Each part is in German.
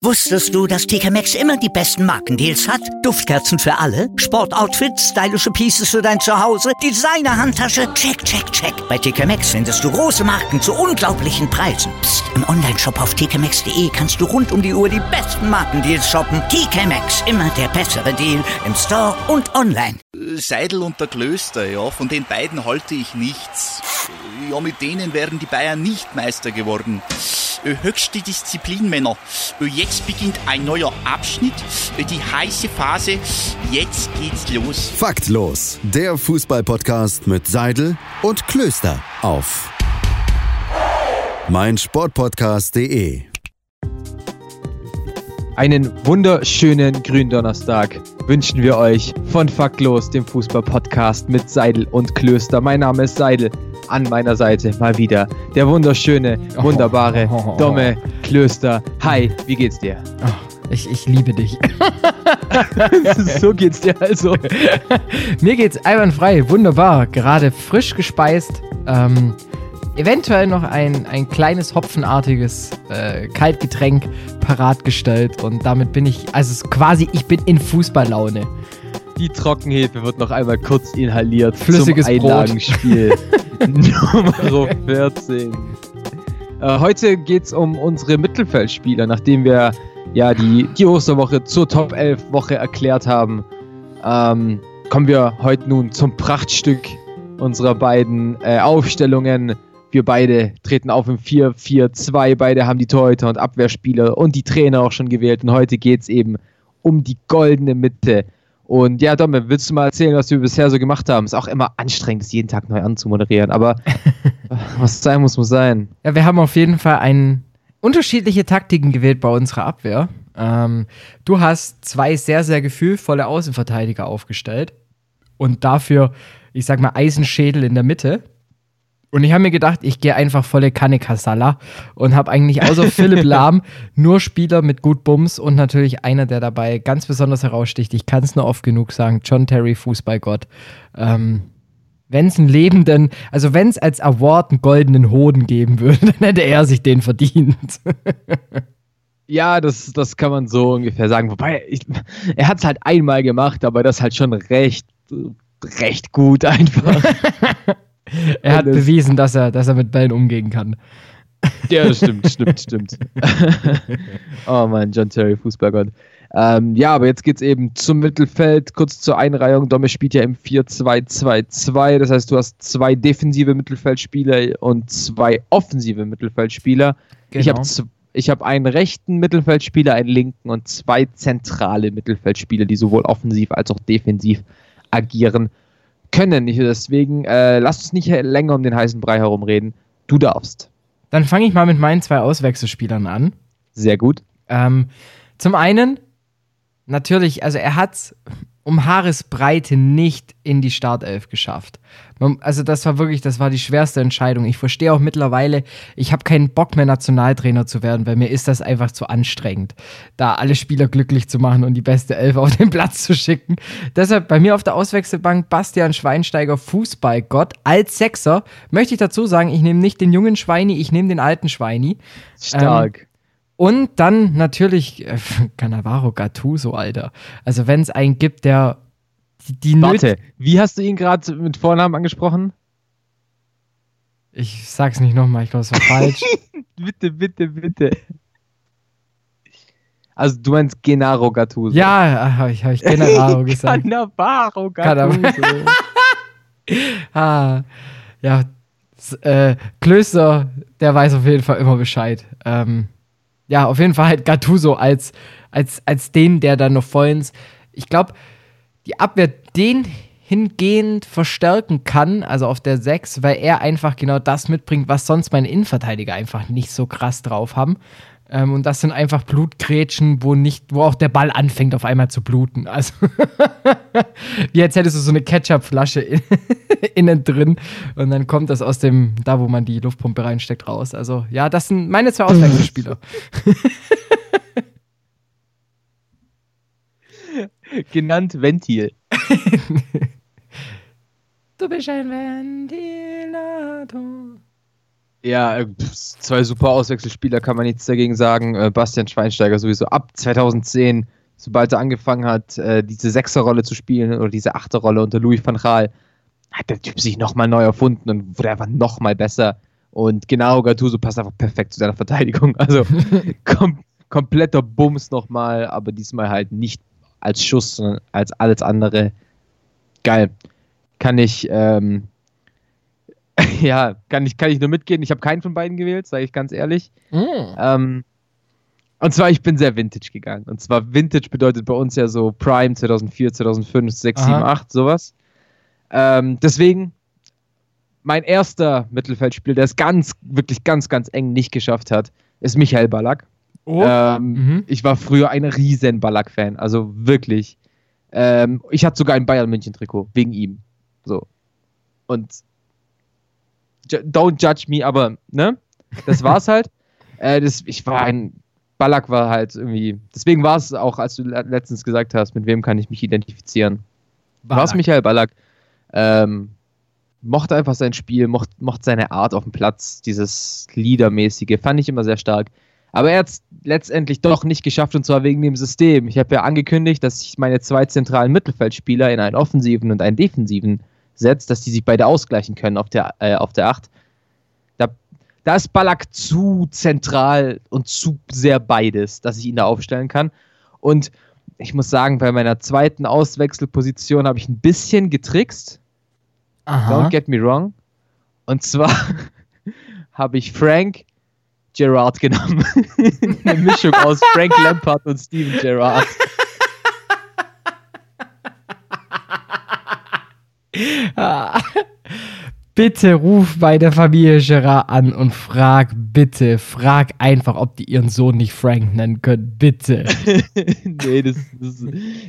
Wusstest du, dass TK Maxx immer die besten Markendeals hat? Duftkerzen für alle, Sportoutfits, stylische Pieces für dein Zuhause, Designer-Handtasche, check, check, check. Bei TK Maxx findest du große Marken zu unglaublichen Preisen. Psst. im Onlineshop auf tkmaxx.de kannst du rund um die Uhr die besten Markendeals shoppen. TK Maxx, immer der bessere Deal im Store und online. Seidel und der Klöster, ja, von den beiden halte ich nichts. Ja, mit denen wären die Bayern nicht Meister geworden. Äh, höchste Disziplin, Männer. Äh, Jetzt beginnt ein neuer Abschnitt, äh, die heiße Phase. Jetzt geht's los. Faktlos, der Fußballpodcast mit Seidel und Klöster auf meinsportpodcast.de. Einen wunderschönen Gründonnerstag wünschen wir euch von Faktlos, dem Fußball-Podcast mit Seidel und Klöster. Mein Name ist Seidel. An meiner Seite mal wieder der wunderschöne, wunderbare Domme Klöster. Hi, wie geht's dir? Oh, ich, ich liebe dich. so geht's dir also. Mir geht's einwandfrei, wunderbar. Gerade frisch gespeist. Ähm, eventuell noch ein, ein kleines hopfenartiges äh, Kaltgetränk parat gestellt und damit bin ich, also quasi, ich bin in Fußballlaune. Die Trockenhefe wird noch einmal kurz inhaliert Flüssiges zum Einlagenspiel Nummer 14. Äh, heute geht's um unsere Mittelfeldspieler, nachdem wir ja die, die Osterwoche zur Top 11 Woche erklärt haben. Ähm, kommen wir heute nun zum Prachtstück unserer beiden äh, Aufstellungen. Wir beide treten auf im 4-4-2. Beide haben die Torhüter und Abwehrspieler und die Trainer auch schon gewählt. Und heute geht es eben um die goldene Mitte. Und ja, Domme, willst du mal erzählen, was wir bisher so gemacht haben? Ist auch immer anstrengend, das jeden Tag neu anzumoderieren. Aber was sein muss, muss sein. Ja, wir haben auf jeden Fall ein, unterschiedliche Taktiken gewählt bei unserer Abwehr. Ähm, du hast zwei sehr, sehr gefühlvolle Außenverteidiger aufgestellt. Und dafür, ich sag mal, Eisenschädel in der Mitte. Und ich habe mir gedacht, ich gehe einfach volle Kanne Kasala und habe eigentlich außer Philipp Lahm nur Spieler mit gut Bums und natürlich einer, der dabei ganz besonders heraussticht. Ich kann es nur oft genug sagen, John Terry, Fußballgott. Ähm, wenn es einen lebenden, also wenn es als Award einen goldenen Hoden geben würde, dann hätte er sich den verdient. Ja, das, das kann man so ungefähr sagen. Wobei, ich, er hat es halt einmal gemacht, aber das halt schon recht, recht gut einfach. Er hat bewiesen, dass er, dass er mit Bällen umgehen kann. Ja, das stimmt, stimmt, stimmt. oh Mann, John Terry, Fußballgott. Ähm, ja, aber jetzt geht's eben zum Mittelfeld, kurz zur Einreihung. Domme spielt ja im 4-2-2-2. Das heißt, du hast zwei defensive Mittelfeldspieler und zwei offensive Mittelfeldspieler. Genau. Ich habe ich hab einen rechten Mittelfeldspieler, einen linken und zwei zentrale Mittelfeldspieler, die sowohl offensiv als auch defensiv agieren können. Ich, deswegen äh, lass uns nicht länger um den heißen Brei herumreden. Du darfst. Dann fange ich mal mit meinen zwei Auswechselspielern an. Sehr gut. Ähm, zum einen, natürlich, also er hat um Haaresbreite nicht in die Startelf geschafft. Also das war wirklich, das war die schwerste Entscheidung. Ich verstehe auch mittlerweile, ich habe keinen Bock mehr Nationaltrainer zu werden, weil mir ist das einfach zu anstrengend, da alle Spieler glücklich zu machen und die beste Elf auf den Platz zu schicken. Deshalb bei mir auf der Auswechselbank Bastian Schweinsteiger, Fußballgott, als Sechser. Möchte ich dazu sagen, ich nehme nicht den jungen Schweini, ich nehme den alten Schweini. Stark. Ähm, und dann natürlich äh, Cannavaro Gattuso, Alter. Also wenn es einen gibt, der die, die Warte, wie hast du ihn gerade mit Vornamen angesprochen? Ich sag's nicht nochmal, ich glaube, es war falsch. bitte, bitte, bitte. Also du meinst Genaro Gattuso. Ja, habe ich, hab ich Genaro gesagt. Cannavaro Gattuso. ah, ja, äh, Klöster, der weiß auf jeden Fall immer Bescheid. Ähm, ja, auf jeden Fall halt Gattuso als, als, als den, der dann noch vollends, ich glaube, die Abwehr den hingehend verstärken kann, also auf der 6, weil er einfach genau das mitbringt, was sonst meine Innenverteidiger einfach nicht so krass drauf haben. Ähm, und das sind einfach Blutgrätschen, wo nicht, wo auch der Ball anfängt auf einmal zu bluten. Also wie als hättest du so eine Ketchupflasche in, innen drin und dann kommt das aus dem, da wo man die Luftpumpe reinsteckt, raus. Also ja, das sind meine zwei Auswechselspieler. Genannt Ventil. du bist ein Ventilator. Ja, äh, zwei super Auswechselspieler kann man nichts dagegen sagen. Äh, Bastian Schweinsteiger sowieso ab 2010, sobald er angefangen hat, äh, diese Sechserrolle zu spielen oder diese Achterrolle unter Louis van Gaal, hat der Typ sich nochmal neu erfunden und wurde einfach nochmal besser. Und genau, Gattuso passt einfach perfekt zu seiner Verteidigung. Also kom kompletter Bums nochmal, aber diesmal halt nicht als Schuss, sondern als alles andere. Geil. Kann ich, ähm, ja, kann ich, kann ich nur mitgehen. Ich habe keinen von beiden gewählt, sage ich ganz ehrlich. Mm. Ähm, und zwar, ich bin sehr Vintage gegangen. Und zwar, Vintage bedeutet bei uns ja so Prime 2004, 2005, 6, Aha. 7, 8, sowas. Ähm, deswegen, mein erster Mittelfeldspieler, der es ganz, wirklich ganz, ganz eng nicht geschafft hat, ist Michael Ballack. Oh. Ähm, Mhm. Ich war früher ein riesen Ballack-Fan, also wirklich. Ähm, ich hatte sogar ein Bayern München-Trikot, wegen ihm. So. Und don't judge me, aber, ne? Das war's halt. Äh, das, ich war ein. Ballack war halt irgendwie. Deswegen war es auch, als du le- letztens gesagt hast, mit wem kann ich mich identifizieren. War es. Michael Ballack. Ähm, mochte einfach sein Spiel, mochte, mochte seine Art auf dem Platz, dieses Liedermäßige, fand ich immer sehr stark. Aber er hat es letztendlich doch nicht geschafft und zwar wegen dem System. Ich habe ja angekündigt, dass ich meine zwei zentralen Mittelfeldspieler in einen offensiven und einen defensiven setze, dass die sich beide ausgleichen können auf der, äh, auf der 8. Da, da ist Ballack zu zentral und zu sehr beides, dass ich ihn da aufstellen kann. Und ich muss sagen, bei meiner zweiten Auswechselposition habe ich ein bisschen getrickst. Aha. Don't get me wrong. Und zwar habe ich Frank Gerard genommen. Eine Mischung aus Frank Lampard und Steven Gerrard. Bitte ruf bei der Familie Gerard an und frag bitte, frag einfach, ob die ihren Sohn nicht Frank nennen können. Bitte. nee, das, das,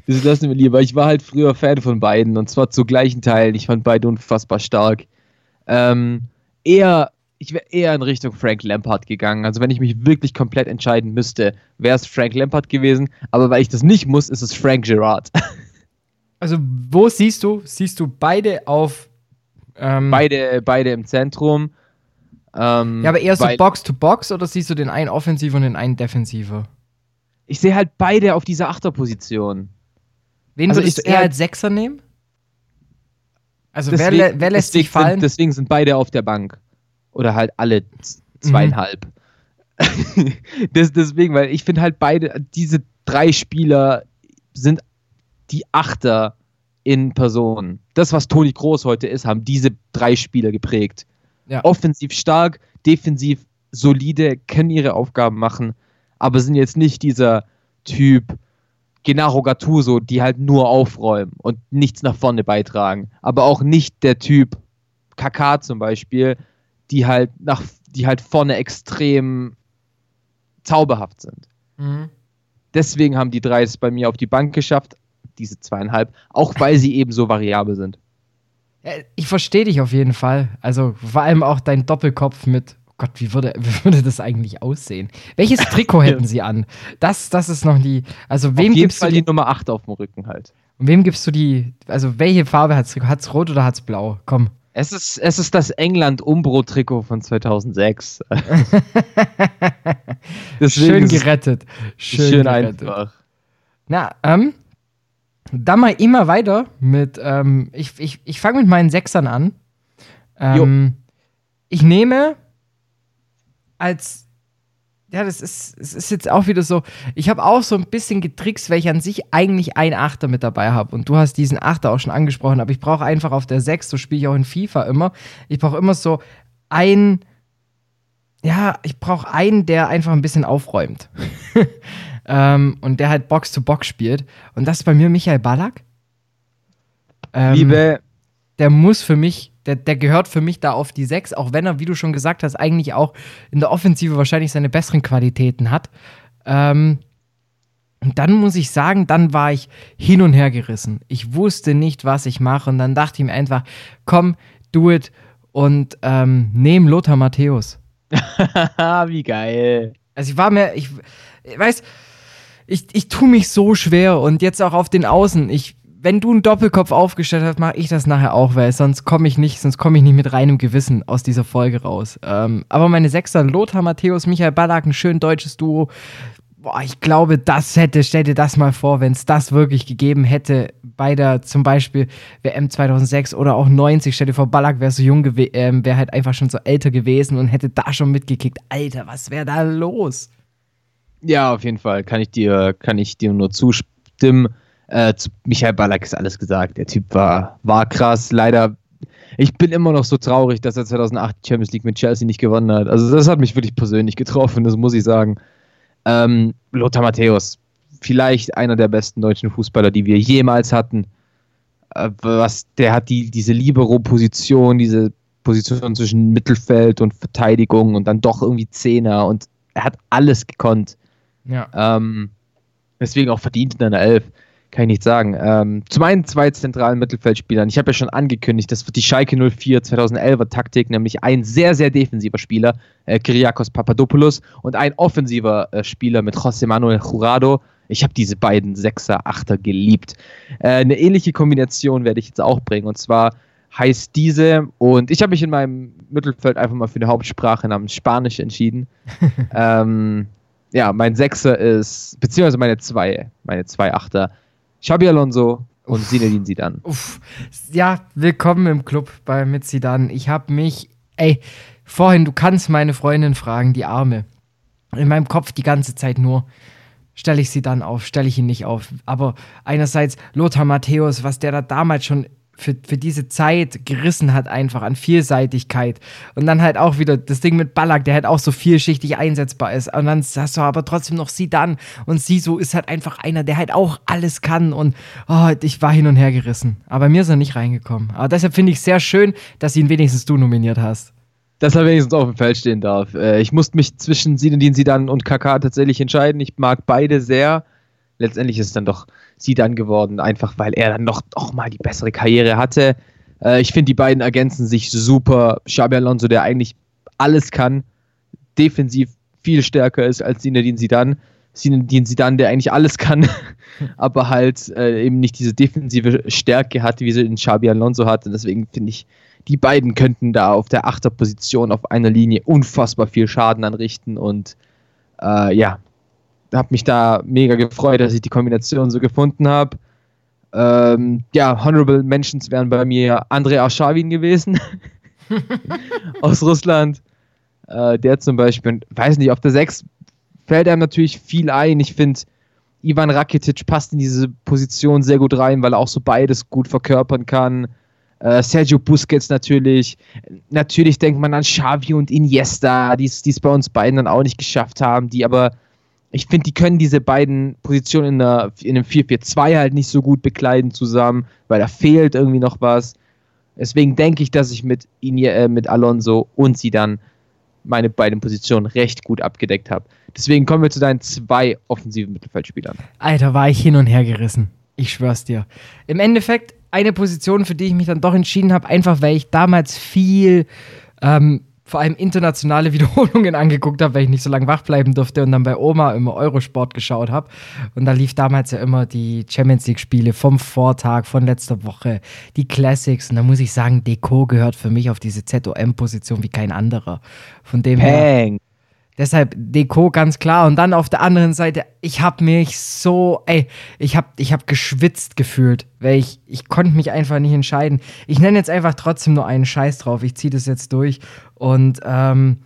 das lassen wir lieber. Ich war halt früher Fan von beiden und zwar zu gleichen Teilen. Ich fand beide unfassbar stark. Ähm, eher, ich wäre eher in Richtung Frank Lampard gegangen. Also wenn ich mich wirklich komplett entscheiden müsste, wäre es Frank Lampard gewesen. Aber weil ich das nicht muss, ist es Frank Gerrard. Also, wo siehst du? Siehst du beide auf. Ähm, beide, beide im Zentrum. Ähm, Ja, aber eher so weil- Box to Box oder siehst du den einen offensiv und den einen defensiver? Ich sehe halt beide auf dieser Achterposition. Wen Also würdest ich- du eher als Sechser nehmen? Also, wer, Deswegen- lä- wer lässt sich deswegen fallen? Sind, deswegen sind beide auf der Bank. Oder halt alle z- zweieinhalb. das, deswegen, weil ich finde halt beide, diese drei Spieler sind die Achter in Person. Das, was Toni Groß heute ist, haben diese drei Spieler geprägt. Ja. Offensiv stark, defensiv solide, können ihre Aufgaben machen, aber sind jetzt nicht dieser Typ Gennaro Gattuso, die halt nur aufräumen und nichts nach vorne beitragen. Aber auch nicht der Typ Kaká zum Beispiel, die halt nach, die halt vorne extrem zauberhaft sind. Mhm. Deswegen haben die drei es bei mir auf die Bank geschafft, diese zweieinhalb, auch weil sie eben so variabel sind. Ich verstehe dich auf jeden Fall. Also vor allem auch dein Doppelkopf mit. oh Gott, wie würde, wie würde das eigentlich aussehen? Welches Trikot hätten sie an? Das, das ist noch die. Also wem auf jeden gibst Fall du die die, Nummer 8 auf dem Rücken halt. wem gibst du die? Also welche Farbe hat's Trikot? Hat's rot oder hat's blau? Komm. Es ist, es ist das England-Umbro-Trikot von 2006. Deswegen Schön gerettet. Schön, schön gerettet. einfach. Na, ähm, dann mal immer weiter mit, ähm, ich, ich, ich fange mit meinen Sechsern an. Ähm, ich nehme als, ja, das ist, es ist jetzt auch wieder so, ich habe auch so ein bisschen getrickst, weil ich an sich eigentlich einen Achter mit dabei habe. Und du hast diesen Achter auch schon angesprochen, aber ich brauche einfach auf der Sechs, so spiele ich auch in FIFA immer, ich brauche immer so ein, ja, ich brauche einen, der einfach ein bisschen aufräumt. ähm, und der halt Box to Box spielt. Und das ist bei mir Michael Ballack. Ähm, Liebe, der muss für mich, der, der gehört für mich da auf die 6, auch wenn er, wie du schon gesagt hast, eigentlich auch in der Offensive wahrscheinlich seine besseren Qualitäten hat. Ähm, und dann muss ich sagen, dann war ich hin und her gerissen. Ich wusste nicht, was ich mache. Und dann dachte ich mir einfach, komm, do it und ähm, nehm Lothar Matthäus. wie geil. Also ich war mir, ich, ich weiß, ich, ich tue mich so schwer und jetzt auch auf den Außen. Ich wenn du einen Doppelkopf aufgestellt hast, mache ich das nachher auch, weil sonst komme ich nicht, sonst komme ich nicht mit reinem Gewissen aus dieser Folge raus. Ähm, aber meine Sechser, Lothar Matthäus, Michael Ballack, ein schön deutsches Duo. Boah, ich glaube, das hätte, stell dir das mal vor, wenn es das wirklich gegeben hätte bei der zum Beispiel WM 2006 oder auch 90. Stell dir vor, Ballack wäre so jung gewesen, äh, wäre halt einfach schon so älter gewesen und hätte da schon mitgekickt. Alter, was wäre da los? Ja, auf jeden Fall kann ich dir, kann ich dir nur zustimmen. Äh, zu Michael Ballack ist alles gesagt. Der Typ war, war krass. Leider, ich bin immer noch so traurig, dass er 2008 die Champions League mit Chelsea nicht gewonnen hat. Also das hat mich wirklich persönlich getroffen, das muss ich sagen. Ähm, Lothar Matthäus, vielleicht einer der besten deutschen Fußballer, die wir jemals hatten. Äh, was, der hat die, diese Libero-Position, diese Position zwischen Mittelfeld und Verteidigung und dann doch irgendwie Zehner und er hat alles gekonnt. Ja. Ähm, deswegen auch verdient in einer Elf kann ich nicht sagen. Ähm, zu meinen zwei zentralen Mittelfeldspielern. Ich habe ja schon angekündigt, das wird die Schalke 04 2011er Taktik, nämlich ein sehr, sehr defensiver Spieler, äh, Kyriakos Papadopoulos, und ein offensiver äh, Spieler mit José Manuel Jurado. Ich habe diese beiden Sechser, Achter geliebt. Äh, eine ähnliche Kombination werde ich jetzt auch bringen, und zwar heißt diese, und ich habe mich in meinem Mittelfeld einfach mal für eine Hauptsprache namens Spanisch entschieden. ähm, ja, mein Sechser ist, beziehungsweise meine zwei, meine zwei Achter Xabi Alonso und Zinedine Zidane. Uff. Ja, willkommen im Club bei mit Zidane. Ich habe mich, ey, vorhin, du kannst meine Freundin fragen, die Arme. In meinem Kopf die ganze Zeit nur, stelle ich sie dann auf, stelle ich ihn nicht auf. Aber einerseits Lothar Matthäus, was der da damals schon für, für diese Zeit gerissen hat, einfach an Vielseitigkeit. Und dann halt auch wieder das Ding mit Ballack, der halt auch so vielschichtig einsetzbar ist. Und dann hast du aber trotzdem noch Sidan. Und Siso ist halt einfach einer, der halt auch alles kann. Und oh, ich war hin und her gerissen. Aber mir ist er nicht reingekommen. Aber deshalb finde ich sehr schön, dass ihn wenigstens du nominiert hast. Dass er wenigstens auf dem Feld stehen darf. Äh, ich musste mich zwischen Sinedin Sidan und Kaká tatsächlich entscheiden. Ich mag beide sehr letztendlich ist es dann doch sie dann geworden, einfach weil er dann noch auch mal die bessere Karriere hatte. Äh, ich finde, die beiden ergänzen sich super. Xabi Alonso, der eigentlich alles kann, defensiv viel stärker ist als Zinedine Zidane. Zinedine Zidane, der eigentlich alles kann, aber halt äh, eben nicht diese defensive Stärke hat, wie sie in Xabi Alonso hat. Und deswegen finde ich, die beiden könnten da auf der Achterposition auf einer Linie unfassbar viel Schaden anrichten und äh, ja, habe mich da mega gefreut, dass ich die Kombination so gefunden habe. Ähm, ja, Honorable Mentions wären bei mir Andrei Arshavin gewesen aus Russland. Äh, der zum Beispiel, weiß nicht, auf der 6 fällt einem natürlich viel ein. Ich finde, Ivan Rakitic passt in diese Position sehr gut rein, weil er auch so beides gut verkörpern kann. Äh, Sergio Busquets natürlich. Natürlich denkt man an Xavi und Iniesta, die es bei uns beiden dann auch nicht geschafft haben, die aber ich finde, die können diese beiden Positionen in, der, in einem 4-4-2 halt nicht so gut bekleiden zusammen, weil da fehlt irgendwie noch was. Deswegen denke ich, dass ich mit, Inie, äh, mit Alonso und sie dann meine beiden Positionen recht gut abgedeckt habe. Deswegen kommen wir zu deinen zwei offensiven Mittelfeldspielern. Alter, war ich hin und her gerissen. Ich schwör's dir. Im Endeffekt eine Position, für die ich mich dann doch entschieden habe, einfach weil ich damals viel ähm, vor allem internationale Wiederholungen angeguckt habe, weil ich nicht so lange wach bleiben durfte und dann bei Oma immer Eurosport geschaut habe. Und da lief damals ja immer die Champions League-Spiele vom Vortag, von letzter Woche, die Classics. Und da muss ich sagen, Deko gehört für mich auf diese ZOM-Position wie kein anderer. Von dem Peng. her. Deshalb Deko ganz klar. Und dann auf der anderen Seite, ich habe mich so, ey, ich habe ich hab geschwitzt gefühlt, weil ich, ich konnte mich einfach nicht entscheiden. Ich nenne jetzt einfach trotzdem nur einen Scheiß drauf. Ich ziehe das jetzt durch. Und, ähm,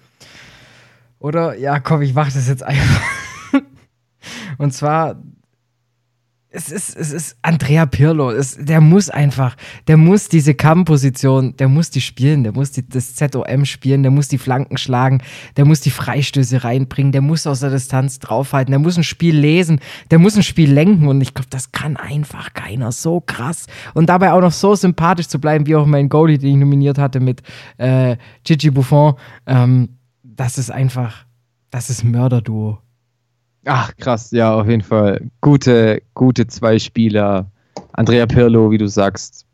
oder, ja, komm, ich mach das jetzt einfach. Und zwar es ist, es ist Andrea Pirlo. Es, der muss einfach, der muss diese Kampfposition, der muss die spielen, der muss die, das ZOM spielen, der muss die Flanken schlagen, der muss die Freistöße reinbringen, der muss aus der Distanz draufhalten, der muss ein Spiel lesen, der muss ein Spiel lenken und ich glaube, das kann einfach keiner so krass. Und dabei auch noch so sympathisch zu bleiben, wie auch mein Goalie, den ich nominiert hatte mit äh, Gigi Buffon. Ähm, das ist einfach, das ist Mörderduo. Ach, krass, ja, auf jeden Fall. Gute, gute zwei Spieler. Andrea Pirlo, wie du sagst,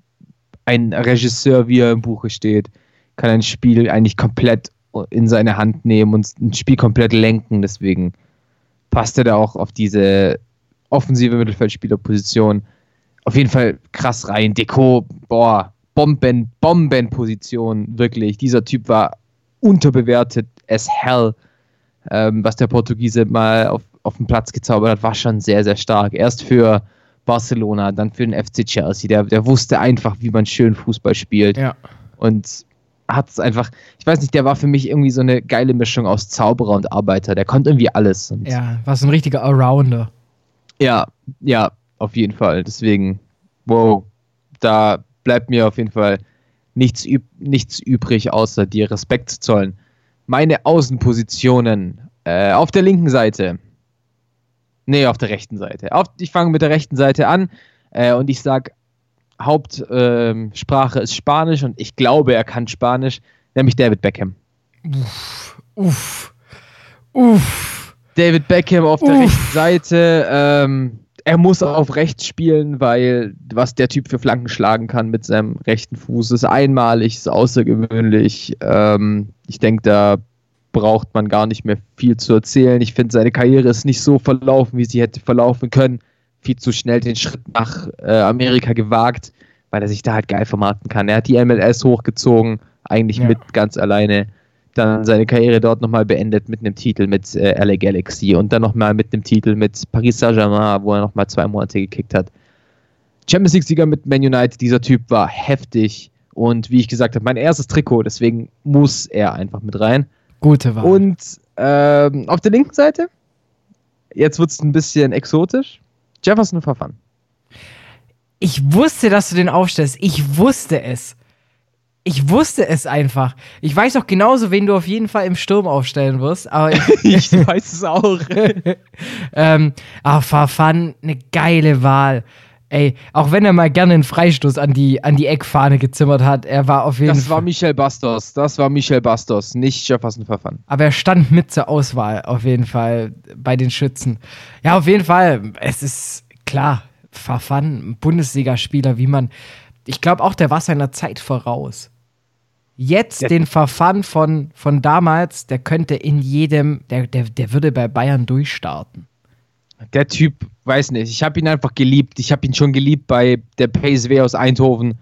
ein Regisseur, wie er im Buche steht, kann ein Spiel eigentlich komplett in seine Hand nehmen und ein Spiel komplett lenken. Deswegen passt er da auch auf diese offensive Mittelfeldspielerposition. auf jeden Fall krass rein. Deko, boah, Bomben, Bombenposition, wirklich. Dieser Typ war unterbewertet as hell. Ähm, was der Portugiese mal auf, auf den Platz gezaubert hat, war schon sehr, sehr stark. Erst für Barcelona, dann für den FC Chelsea. Der, der wusste einfach, wie man schön Fußball spielt. Ja. Und hat es einfach, ich weiß nicht, der war für mich irgendwie so eine geile Mischung aus Zauberer und Arbeiter. Der konnte irgendwie alles. Ja, war so ein richtiger Allrounder. ja, ja, auf jeden Fall. Deswegen, wow, da bleibt mir auf jeden Fall nichts, üb nichts übrig, außer dir Respekt zu zollen. Meine Außenpositionen äh, auf der linken Seite. Nee, auf der rechten Seite. Auf, ich fange mit der rechten Seite an äh, und ich sage, Hauptsprache ähm, Sprache ist Spanisch und ich glaube, er kann Spanisch, nämlich David Beckham. Uff. Uff. David Beckham auf der Uff. rechten Seite. Ähm, er muss auf rechts spielen, weil was der Typ für Flanken schlagen kann mit seinem rechten Fuß ist einmalig, ist außergewöhnlich. Ähm, ich denke, da braucht man gar nicht mehr viel zu erzählen. Ich finde, seine Karriere ist nicht so verlaufen, wie sie hätte verlaufen können. Viel zu schnell den Schritt nach äh, Amerika gewagt, weil er sich da halt geil vermarkten kann. Er hat die MLS hochgezogen, eigentlich Ja. mit ganz alleine dann seine Karriere dort nochmal beendet mit einem Titel mit äh, LA Galaxy und dann nochmal mit einem Titel mit Paris Saint-Germain, wo er nochmal zwei Monate gekickt hat. Champions League-Sieger mit Man United, dieser Typ war heftig und wie ich gesagt habe, mein erstes Trikot, deswegen muss er einfach mit rein. Gute Wahl. Und ähm, auf der linken Seite, jetzt wird es ein bisschen exotisch, Jefferson Verfan. Ich wusste, dass du den aufstellst. Ich wusste es. Ich wusste es einfach. Ich weiß auch genauso, wen du auf jeden Fall im Sturm aufstellen wirst. Aber ich, Ich weiß es auch. ähm, aber Farfan, eine geile Wahl. Ey, auch wenn er mal gerne einen Freistoß an die, an die Eckfahne gezimmert hat, er war auf jeden Das war Fall. Michel Bastos, das war Michel Bastos, nicht Jefferson Verfan. Aber er stand mit zur Auswahl, auf jeden Fall, bei den Schützen. Ja, auf jeden Fall. Es ist klar, Farfan, Bundesligaspieler, wie man. Ich glaube auch, der war seiner Zeit voraus. Jetzt Der- den Verfahren von, von damals, der könnte in jedem, der, der, der würde bei Bayern durchstarten. Der Typ, weiß nicht, ich habe ihn einfach geliebt. Ich habe ihn schon geliebt bei der PSW aus Eindhoven.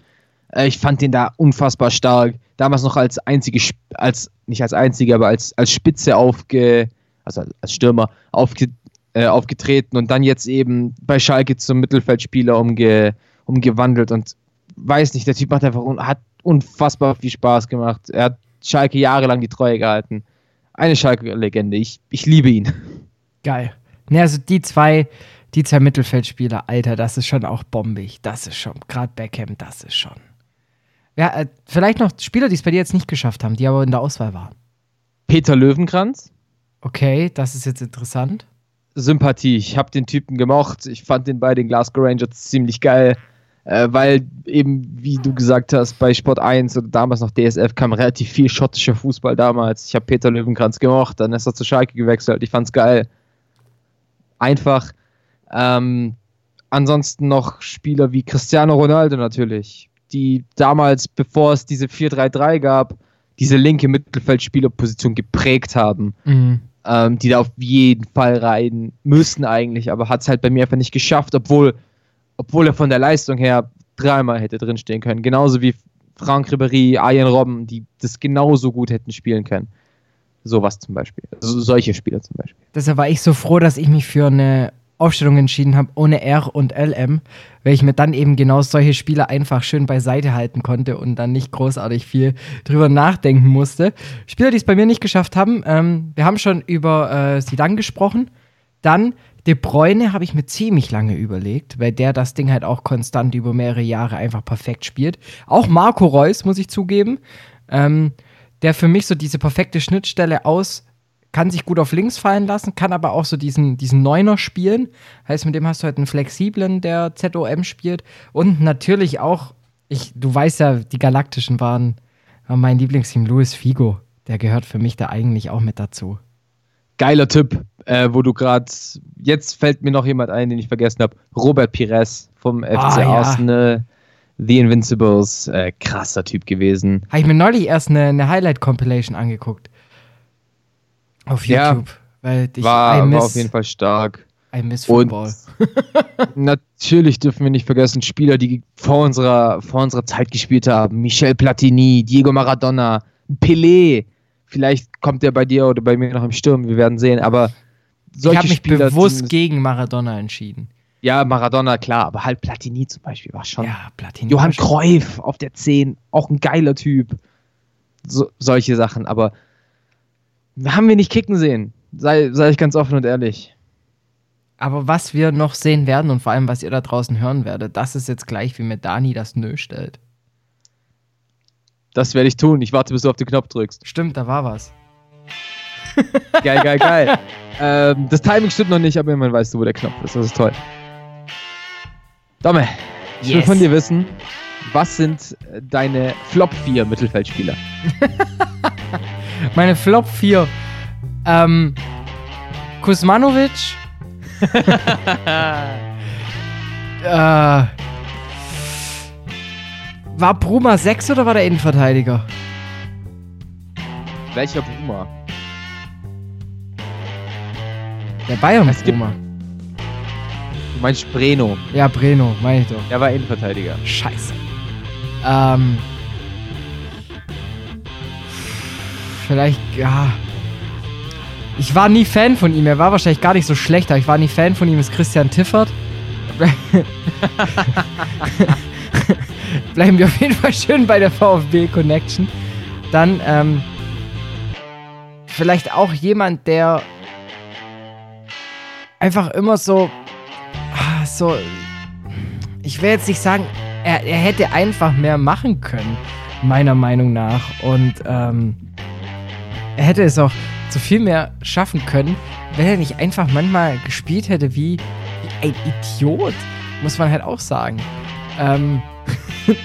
Äh, Ich fand den da unfassbar stark. Damals noch als einzige, als nicht als einzige, aber als, als Spitze aufge, also als Stürmer aufge, äh, aufgetreten und dann jetzt eben bei Schalke zum Mittelfeldspieler umge, umgewandelt und weiß nicht, der Typ macht einfach hat unfassbar viel Spaß gemacht. Er hat Schalke jahrelang die Treue gehalten. Eine Schalke-Legende. Ich, ich liebe ihn. Geil. Ne, also die zwei, die zwei Mittelfeldspieler, Alter, das ist schon auch bombig. Das ist schon, gerade Beckham, das ist schon. Ja, äh, vielleicht noch Spieler, die es bei dir jetzt nicht geschafft haben, die aber in der Auswahl waren. Peter Löwenkranz. Okay, das ist jetzt interessant. Sympathie. Ich habe den Typen gemocht. Ich fand den bei den Glasgow Rangers ziemlich geil, äh, weil eben, wie du gesagt hast, bei Sport 1 oder damals noch DSF kam relativ viel schottischer Fußball damals. Ich habe Peter Löwenkranz gemocht, dann ist er zu Schalke gewechselt. Ich fand's geil. Einfach. Ähm, ansonsten noch Spieler wie Cristiano Ronaldo natürlich, die damals, bevor es diese 4-3-3 gab, diese linke Mittelfeldspielerposition geprägt haben Mhm. ähm, die da auf jeden Fall rein müssen eigentlich, aber hat es halt bei mir einfach nicht geschafft, obwohl, obwohl er von der Leistung her dreimal hätte drinstehen können. Genauso wie Frank Ribéry, Arjen Robben, die das genauso gut hätten spielen können. Sowas zum Beispiel. Also solche Spieler zum Beispiel. Deshalb war ich so froh, dass ich mich für eine Aufstellung entschieden habe, ohne R und LM, weil ich mir dann eben genau solche Spieler einfach schön beiseite halten konnte und dann nicht großartig viel drüber nachdenken musste. Spieler, die es bei mir nicht geschafft haben, ähm, wir haben schon über äh, Zidane gesprochen. Dann De Bruyne habe ich mir ziemlich lange überlegt, weil der das Ding halt auch konstant über mehrere Jahre einfach perfekt spielt. Auch Marco Reus, muss ich zugeben, ähm, der für mich so diese perfekte Schnittstelle aus kann sich gut auf links fallen lassen, kann aber auch so diesen, diesen Neuner spielen. Heißt, mit dem hast du halt einen flexiblen, der ZOM spielt. Und natürlich auch, ich, du weißt ja, die Galaktischen waren, mein Lieblingsteam Luis Figo. Der gehört für mich da eigentlich auch mit dazu. Geiler Typ, äh, wo du gerade, jetzt fällt mir noch jemand ein, den ich vergessen habe. Robert Pires vom FC Ah, ja. The Invincibles, äh, krasser Typ gewesen. Habe ich mir neulich erst eine, eine Highlight-Compilation angeguckt. Auf Ja, YouTube. weil ich war, war auf jeden Fall stark. I miss Football. natürlich dürfen wir nicht vergessen, Spieler, die vor unserer, vor unserer Zeit gespielt haben. Michel Platini, Diego Maradona, Pelé. Vielleicht kommt der bei dir oder bei mir noch im Sturm, wir werden sehen, aber solche Ich habe mich Spieler bewusst gegen Maradona entschieden. Ja, Maradona, klar, aber halt Platini zum Beispiel war schon. Ja, Platini. Johann Cruyff auf der 10, auch ein geiler Typ. So, solche Sachen, aber haben wir nicht kicken sehen. Sei, sei ich ganz offen und ehrlich. Aber was wir noch sehen werden und vor allem, was ihr da draußen hören werdet, das ist jetzt gleich, wie mir Dani das Nö stellt. Das werde ich tun. Ich warte, bis du auf den Knopf drückst. Stimmt, da war was. geil, geil, geil. ähm, das Timing stimmt noch nicht, aber immerhin weißt du, wo der Knopf ist. Das ist toll. Domme, ich yes. will von dir wissen, was sind deine Flop 4 Mittelfeldspieler? Meine Flop 4. Ähm, Kuzmanovic. äh, war Bruma 6 oder war der Innenverteidiger? Welcher Bruma? Der Bayern Bruma. Du meinst Breno? Ja, Breno, meine ich doch. Er war Innenverteidiger. Scheiße. Ähm. Vielleicht, ja. Ich war nie Fan von ihm. Er war wahrscheinlich gar nicht so schlecht, aber ich war nie Fan von ihm. Ist Christian Tiffert. bleiben wir auf jeden Fall schön bei der VfB Connection. Dann ähm, vielleicht auch jemand, der einfach immer so, so, ich will jetzt nicht sagen, er, er hätte einfach mehr machen können, meiner Meinung nach. Und ähm, er hätte es auch zu viel mehr schaffen können, wenn er nicht einfach manchmal gespielt hätte wie, wie ein Idiot, muss man halt auch sagen. Ähm,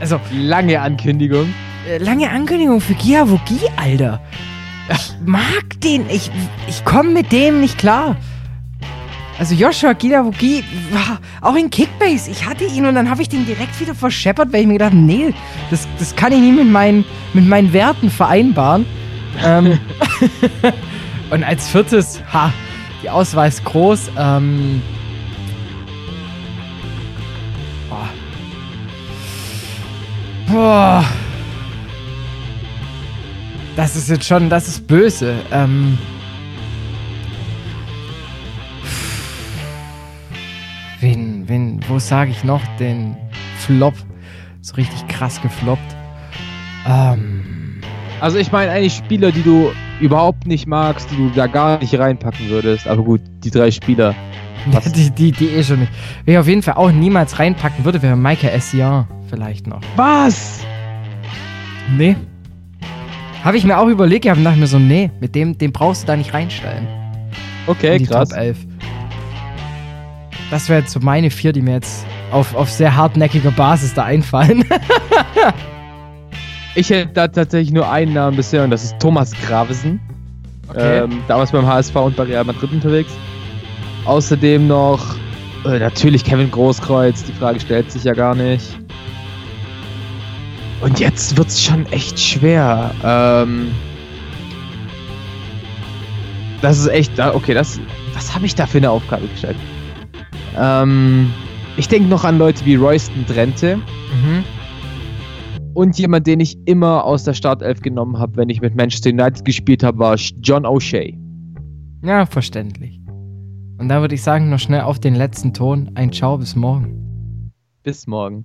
also, lange Ankündigung. Äh, lange Ankündigung für Giavogi, Alter. Ich mag den. Ich, ich komme mit dem nicht klar. Also Joshua Giavogi war auch in Kickbase. Ich hatte ihn und dann habe ich den direkt wieder verscheppert, weil ich mir gedacht nee, das, das kann ich nie mit meinen, mit meinen Werten vereinbaren. ähm, und als viertes, ha, die Auswahl ist groß. Ähm, Boah. Das ist jetzt schon, das ist böse. Ähm. Wo sage ich noch den Flop? So richtig krass gefloppt. Ähm. Also ich meine eigentlich Spieler, die du überhaupt nicht magst, die du da gar nicht reinpacken würdest. Aber gut, die drei Spieler. Die, die, die eh schon nicht. Wer ich auf jeden Fall auch niemals reinpacken würde, wäre Maike Essian vielleicht noch. Was? Nee. Habe ich mir auch überlegt, ich habe dachte mir so, nee, mit dem, den brauchst du da nicht reinstellen. Okay, krass. Top 11. Das wäre jetzt so meine vier, die mir jetzt auf, auf sehr hartnäckiger Basis da einfallen. ich hätte da tatsächlich nur einen Namen bisher und das ist Thomas Gravesen. Okay. Ähm, damals beim HSV und bei Real Madrid unterwegs. Außerdem noch äh, natürlich Kevin Großkreuz, die Frage stellt sich ja gar nicht. Und jetzt wird es schon echt schwer. Ähm, das ist echt, okay, das, was habe ich da für eine Aufgabe gestellt? Ähm, ich denke noch an Leute wie Royston Drenthe. Mhm. Und jemand, den ich immer aus der Startelf genommen habe, wenn ich mit Manchester United gespielt habe, war John O'Shea. Ja, verständlich. Und da würde ich sagen, noch schnell auf den letzten Ton. Ein Ciao, bis morgen. Bis morgen.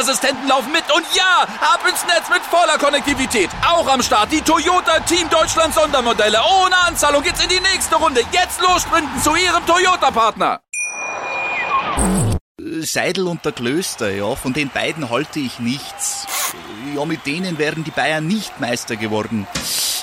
Sicherheitsassistenten laufen mit. Und ja, ab ins Netz mit voller Konnektivität. Auch am Start die Toyota Team Deutschland Sondermodelle. Ohne Anzahlung geht's in die nächste Runde. Jetzt los sprinten zu Ihrem Toyota-Partner. Seidel und der Klöster, ja, von den beiden halte ich nichts. Ja, mit denen wären die Bayern nicht Meister geworden.